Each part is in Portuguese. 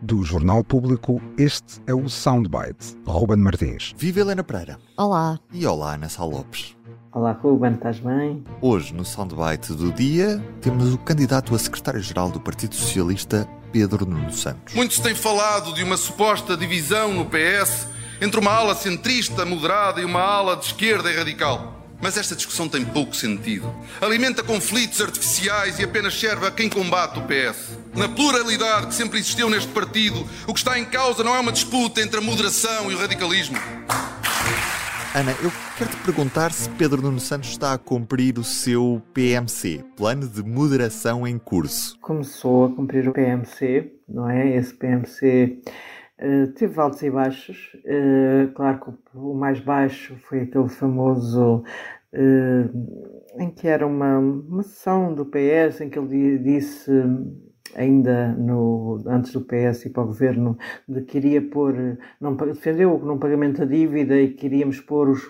Do Jornal Público, este é o Soundbite. Ruben Martins. Viva Helena Pereira. Olá. E olá, Ana Sá Lopes. Olá, Ruben, estás bem? Hoje, no Soundbite do dia, temos o candidato a secretário-geral do Partido Socialista, Pedro Nuno Santos. Muito se tem falado de uma suposta divisão no PS entre uma ala centrista, moderada e uma ala de esquerda e radical. Mas esta discussão tem pouco sentido. Alimenta conflitos artificiais e apenas serve a quem combate o PS. Na pluralidade que sempre existiu neste partido, o que está em causa não é uma disputa entre a moderação e o radicalismo. Ana, eu quero te perguntar se Pedro Nuno Santos está a cumprir o seu PMC, Plano de Moderação em Curso. Começou a cumprir o PMC, não é? Esse PMC uh, teve altos e baixos. Uh, claro que o mais baixo foi aquele famoso uh, em que era uma, uma sessão do PS em que ele disse ainda no, antes do PS ir para o governo, de que queria pôr, não, defendeu o não pagamento da dívida e queríamos pôr os,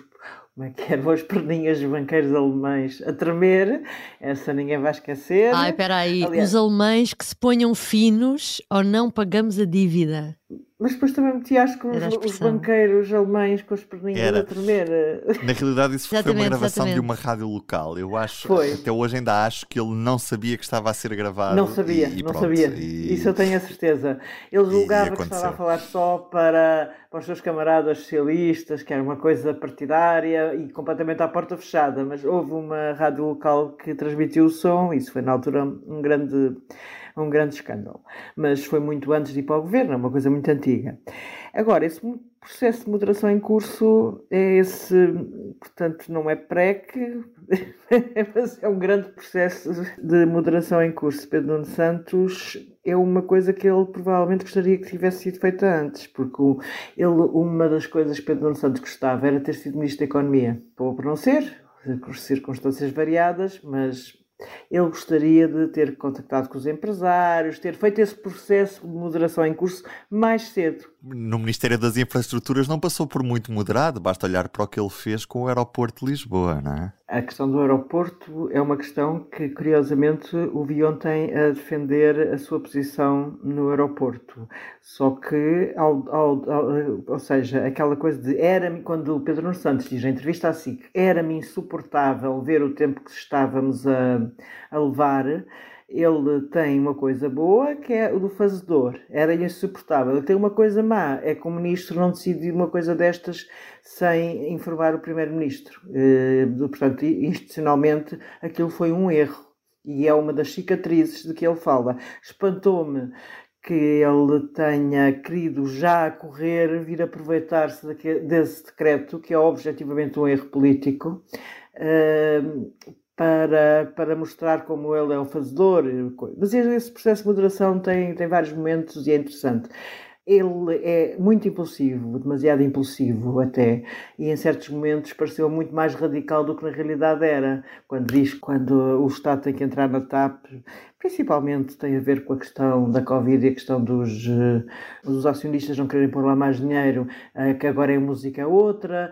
como é que eram as perninhas dos banqueiros alemães a tremer, essa ninguém vai esquecer. Ai, espera aí, Aliás, os alemães que se ponham finos ou não pagamos a dívida. Mas depois também meti, acho que os, os, banqueiros alemães com as perninhas Era. a tremer. Na realidade, isso foi uma gravação exatamente. de uma rádio local. Eu acho, foi. até hoje ainda acho que ele não sabia que estava a ser gravado. Não sabia, e, e não pronto, sabia. E... Isso eu tenho a certeza. Ele julgava que estava a falar só para, para os seus camaradas socialistas, que era uma coisa partidária e completamente à porta fechada. Mas houve uma rádio local que transmitiu o som, isso foi na altura um grande um grande escândalo. Mas foi muito antes de ir para o governo, é uma coisa muito antiga. Agora, esse processo de moderação em curso é esse, portanto, não é PREC, mas é um grande processo de moderação em curso. Pedro Nuno Santos é uma coisa que ele provavelmente gostaria que tivesse sido feita antes, porque ele, uma das coisas que Pedro Nuno Santos gostava era ter sido Ministro da Economia. Por não ser, por circunstâncias variadas, mas ele gostaria de ter contactado com os empresários, ter feito esse processo de moderação em curso mais cedo no Ministério das Infraestruturas não passou por muito moderado, basta olhar para o que ele fez com o aeroporto de Lisboa, não é? A questão do aeroporto é uma questão que, curiosamente, o vi ontem a defender a sua posição no aeroporto. Só que, ao, ao, ao, ou seja, aquela coisa de era quando o Pedro Nuno Santos diz na entrevista assim que era-me insuportável ver o tempo que estávamos a, a levar ele tem uma coisa boa que é o do fazedor, era insuportável. Ele tem uma coisa má, é que o ministro não decide uma coisa destas sem informar o primeiro-ministro. Eh, portanto, institucionalmente, aquilo foi um erro e é uma das cicatrizes de que ele fala. Espantou-me que ele tenha querido já correr, vir aproveitar-se desse decreto, que é objetivamente um erro político, eh, para, para mostrar como ele é o fazedor. Mas esse processo de moderação tem, tem vários momentos e é interessante. Ele é muito impulsivo, demasiado impulsivo até, e em certos momentos pareceu muito mais radical do que na realidade era. Quando diz quando o Estado tem que entrar na TAP, principalmente tem a ver com a questão da Covid e a questão dos, dos acionistas não quererem pôr lá mais dinheiro, uh, que agora é música outra.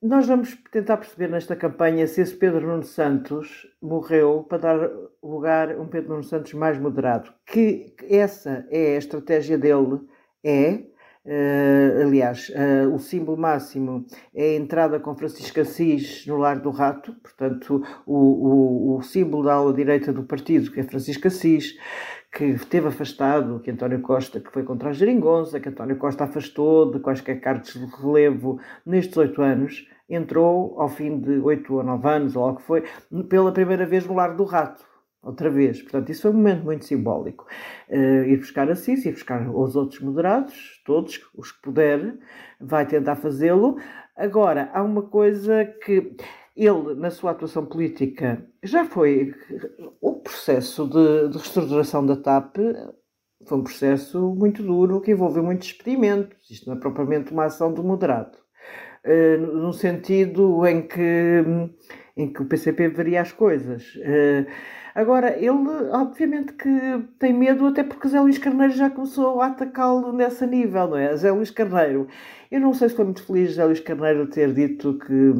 Nós vamos tentar perceber nesta campanha se esse Pedro Nuno Santos morreu para dar lugar a um Pedro Nuno Santos mais moderado. Que essa é a estratégia dele, é. Uh, aliás, uh, o símbolo máximo é a entrada com Francisco Assis no Lar do Rato, portanto, o, o, o símbolo da ala direita do partido, que é Francisco Assis, que esteve afastado, que António Costa, que foi contra a geringonça, que António Costa afastou de quaisquer cargos de relevo nestes oito anos, entrou ao fim de oito ou nove anos, ou algo que foi, pela primeira vez no Lar do Rato. Outra vez. Portanto, isso foi um momento muito simbólico. Uh, ir buscar a Cis, ir buscar os outros moderados, todos os que puder, vai tentar fazê-lo. Agora, há uma coisa que ele, na sua atuação política, já foi. O processo de, de reestruturação da TAP foi um processo muito duro que envolveu muitos experimentos. Isto não é propriamente uma ação do moderado. Uh, no sentido em que, em que o PCP veria as coisas. Uh, Agora, ele obviamente que tem medo, até porque Zé Luís Carneiro já começou a atacá-lo nesse nível, não é? Zé Luís Carneiro. Eu não sei se foi muito feliz Zé Luís Carneiro ter dito que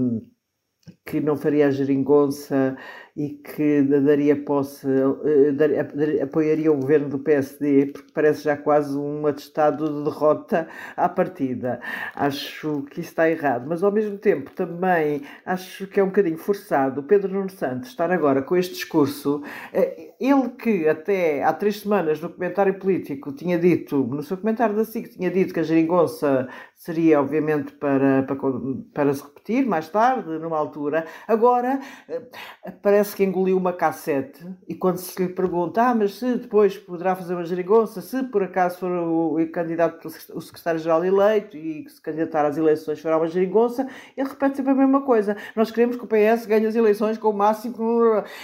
que não faria a geringonça e que daria posse, eh, apoiaria o governo do PSD, porque parece já quase um atestado de derrota à partida. Acho que isso está errado, mas ao mesmo tempo também acho que é um bocadinho forçado o Pedro Nuno Santos estar agora com este discurso. Eh, ele que até há três semanas no comentário político tinha dito, no seu comentário da SIC, tinha dito que a geringonça seria obviamente para, para, para se repetir mais tarde, numa altura. Agora eh, parece parece que engoliu uma cassete e quando se lhe pergunta, ah, mas se depois poderá fazer uma geringonça, se por acaso for o, o candidato, o secretário-geral eleito e se candidatar às eleições fará uma geringonça, ele repete sempre a mesma coisa. Nós queremos que o PS ganhe as eleições com o máximo.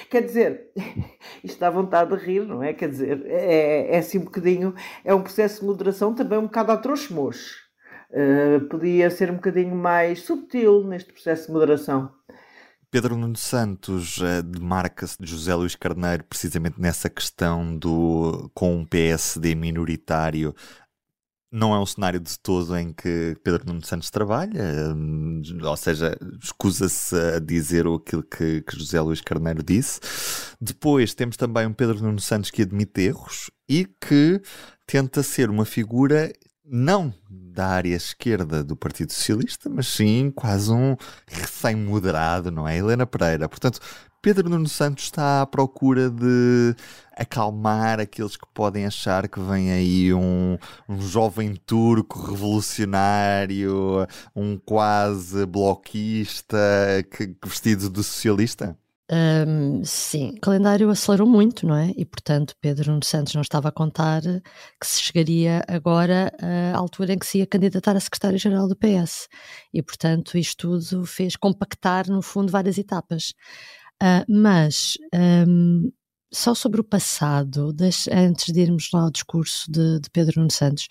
Quer dizer, isto dá vontade de rir, não é? Quer dizer, é, é assim um bocadinho, é um processo de moderação também um bocado a trouxe-moche. Uh, podia ser um bocadinho mais subtil neste processo de moderação. Pedro Nuno Santos uh, demarca-se de José Luís Carneiro precisamente nessa questão do com um PSD minoritário. Não é um cenário de todo em que Pedro Nuno Santos trabalha, um, ou seja, escusa-se a dizer aquilo que, que José Luís Carneiro disse. Depois temos também um Pedro Nuno Santos que admite erros e que tenta ser uma figura não da área esquerda do Partido Socialista, mas sim quase um recém-moderado, não é? Helena Pereira. Portanto, Pedro Nuno Santos está à procura de acalmar aqueles que podem achar que vem aí um, um jovem turco revolucionário, um quase bloquista que, vestido de socialista? Um, sim, o calendário acelerou muito, não é? E, portanto, Pedro Nuno Santos não estava a contar que se chegaria agora à altura em que se ia candidatar a secretário-geral do PS. E, portanto, isto tudo fez compactar, no fundo, várias etapas. Uh, mas, um, só sobre o passado, antes de irmos lá ao discurso de, de Pedro Nuno Santos,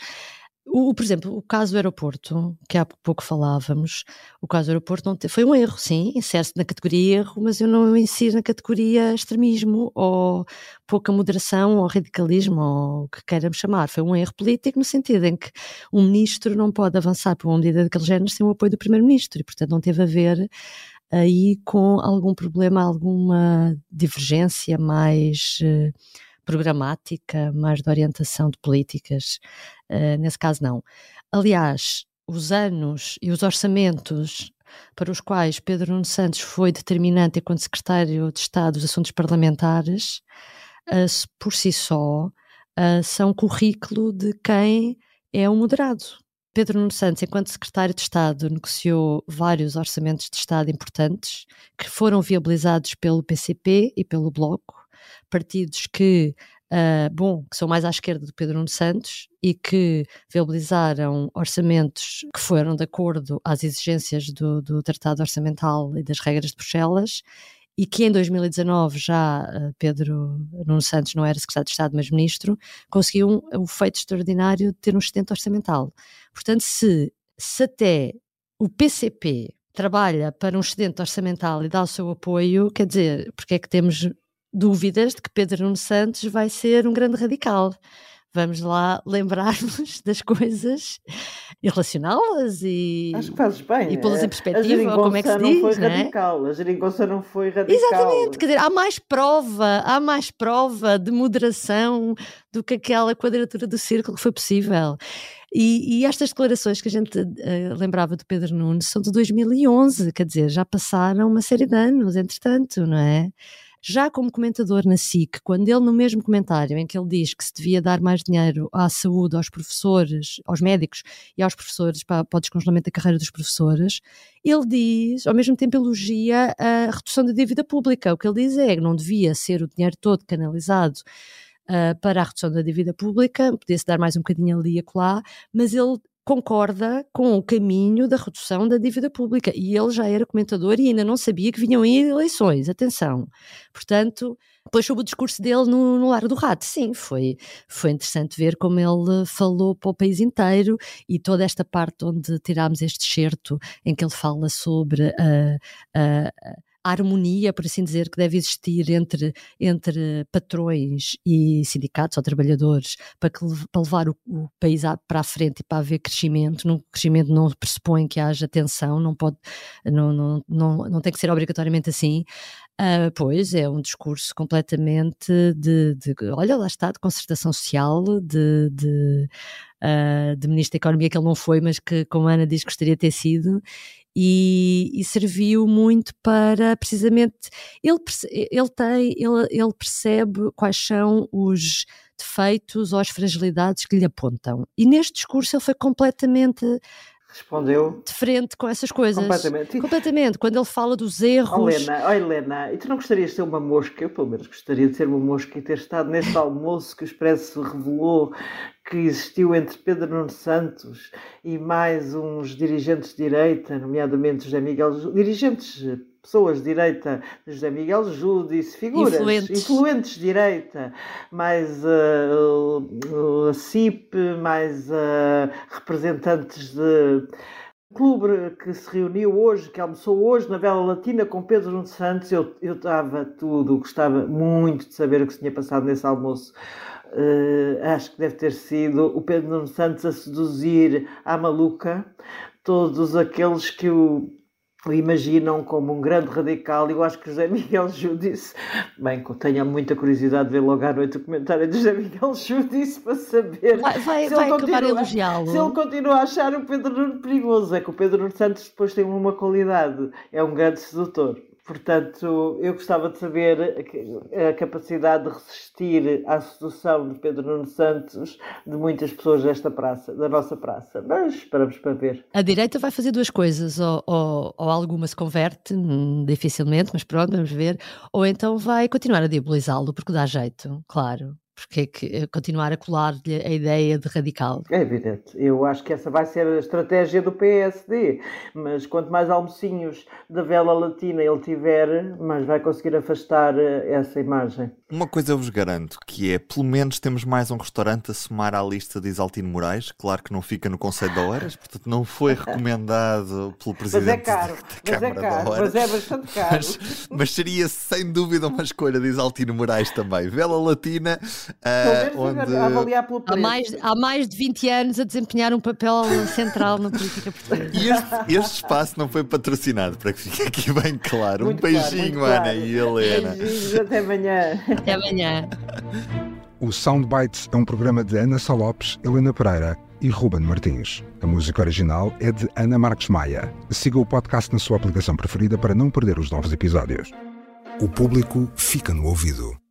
o, por exemplo, o caso do aeroporto, que há pouco falávamos, o caso do aeroporto não te, foi um erro, sim, insere-se na categoria erro, mas eu não insiro na categoria extremismo ou pouca moderação ou radicalismo ou o que queiramos chamar. Foi um erro político no sentido em que um ministro não pode avançar por uma medida daquele género sem o apoio do primeiro-ministro e, portanto, não teve a ver aí com algum problema, alguma divergência mais. Uh, programática, mais de orientação de políticas. Uh, nesse caso, não. Aliás, os anos e os orçamentos para os quais Pedro Nuno Santos foi determinante enquanto secretário de Estado dos Assuntos Parlamentares, uh, por si só, uh, são currículo de quem é um moderado. Pedro Nuno Santos, enquanto secretário de Estado, negociou vários orçamentos de Estado importantes que foram viabilizados pelo PCP e pelo Bloco partidos que, uh, bom, que são mais à esquerda do Pedro Nuno Santos e que viabilizaram orçamentos que foram de acordo às exigências do, do Tratado Orçamental e das regras de Bruxelas e que em 2019 já uh, Pedro Nuno Santos não era secretário de Estado, mas ministro, conseguiu um, um feito extraordinário de ter um excedente orçamental. Portanto, se, se até o PCP trabalha para um excedente orçamental e dá o seu apoio, quer dizer, porque é que temos dúvidas de que Pedro Nuno Santos vai ser um grande radical. Vamos lá lembrar-nos das coisas e relacioná-las e, Acho que fazes bem. e pô-las em perspectiva, ou como é que se diz. Não foi não é? radical. A geringonça não foi radical. Exatamente, quer dizer, há mais prova, há mais prova de moderação do que aquela quadratura do círculo que foi possível. E, e estas declarações que a gente uh, lembrava do Pedro Nunes são de 2011, quer dizer, já passaram uma série de anos, entretanto, não é? Já como comentador na SIC, quando ele, no mesmo comentário em que ele diz que se devia dar mais dinheiro à saúde, aos professores, aos médicos e aos professores para, para o descongelamento da carreira dos professores, ele diz, ao mesmo tempo elogia a redução da dívida pública. O que ele diz é que não devia ser o dinheiro todo canalizado Uh, para a redução da dívida pública, podia-se dar mais um bocadinho ali e acolá, mas ele concorda com o caminho da redução da dívida pública. E ele já era comentador e ainda não sabia que vinham aí eleições. Atenção. Portanto, depois sobre o discurso dele no, no Largo do Rato, sim, foi, foi interessante ver como ele falou para o país inteiro e toda esta parte onde tirámos este certo em que ele fala sobre a. Uh, uh, harmonia, por assim dizer, que deve existir entre, entre patrões e sindicatos ou trabalhadores para, que, para levar o, o país para a frente e para haver crescimento. No crescimento não pressupõe que haja tensão, não pode, não, não, não, não tem que ser obrigatoriamente assim. Uh, pois é um discurso completamente de, de, olha lá está, de concertação social, de, de, uh, de Ministro da Economia que ele não foi, mas que, como a Ana diz, gostaria de ter sido, e, e, serviu muito para precisamente ele, ele tem ele, ele percebe quais são os defeitos ou as fragilidades que lhe apontam. E neste discurso ele foi completamente respondeu. de frente com essas coisas. Completamente, completamente. quando ele fala dos erros. Oh Helena, oh Helena, e tu não gostarias de ser uma mosca? Eu pelo menos gostaria de ser uma mosca e ter estado nesse almoço que o Expresso revelou que existiu entre Pedro Nuno Santos e mais uns dirigentes de direita, nomeadamente José Miguel, dirigentes, pessoas de direita, José Miguel Júdice, figuras influentes, influentes de direita, mais uh, a CIP, mais uh, representantes de clube que se reuniu hoje, que almoçou hoje na Vela Latina com Pedro Nuno Santos, eu, eu estava tudo, gostava muito de saber o que se tinha passado nesse almoço. Uh, acho que deve ter sido o Pedro Nuno Santos a seduzir a maluca todos aqueles que o, imaginam como um grande radical. Eu acho que José Miguel Júdice, bem, tenho muita curiosidade de ver logo à noite o comentário de José Miguel Júdice para saber vai, vai, se, vai ele continua, se ele continua a achar o Pedro Nuno perigoso. É que o Pedro Nuno Santos depois tem uma qualidade, é um grande sedutor. Portanto, eu gostava de saber a capacidade de resistir à sedução de Pedro Nuno Santos de muitas pessoas desta praça, da nossa praça. Mas esperamos para ver. A direita vai fazer duas coisas, ou, ou, ou alguma se converte, hum, dificilmente, mas pronto, vamos ver, ou então vai continuar a diabolizá-lo, porque dá jeito, claro porque é que eh, continuar a colar-lhe a ideia de radical? É evidente. Eu acho que essa vai ser a estratégia do PSD. Mas quanto mais almocinhos da vela latina ele tiver, mais vai conseguir afastar eh, essa imagem. Uma coisa eu vos garanto, que é, pelo menos temos mais um restaurante a somar à lista de Isaltino Moraes. Claro que não fica no Conselho de Oeiras, portanto não foi recomendado pelo Presidente mas é caro, da mas Câmara é caro, de Oeiras. Mas é bastante caro. Mas, mas seria sem dúvida uma escolha de Isaltino Moraes também. Vela Latina Uh, onde... avaliar. Há mais, há mais de 20 anos a desempenhar um papel central na política portuguesa. E este, este espaço não foi patrocinado, para que fique aqui bem claro. Muito um beijinho, claro, Ana e Helena. Beijinhos, até amanhã. Até amanhã. O Soundbites é um programa de Ana Salopes, Helena Pereira e Ruben Martins. A música original é de Ana Marques Maia. Siga o podcast na sua aplicação preferida para não perder os novos episódios. O público fica no ouvido.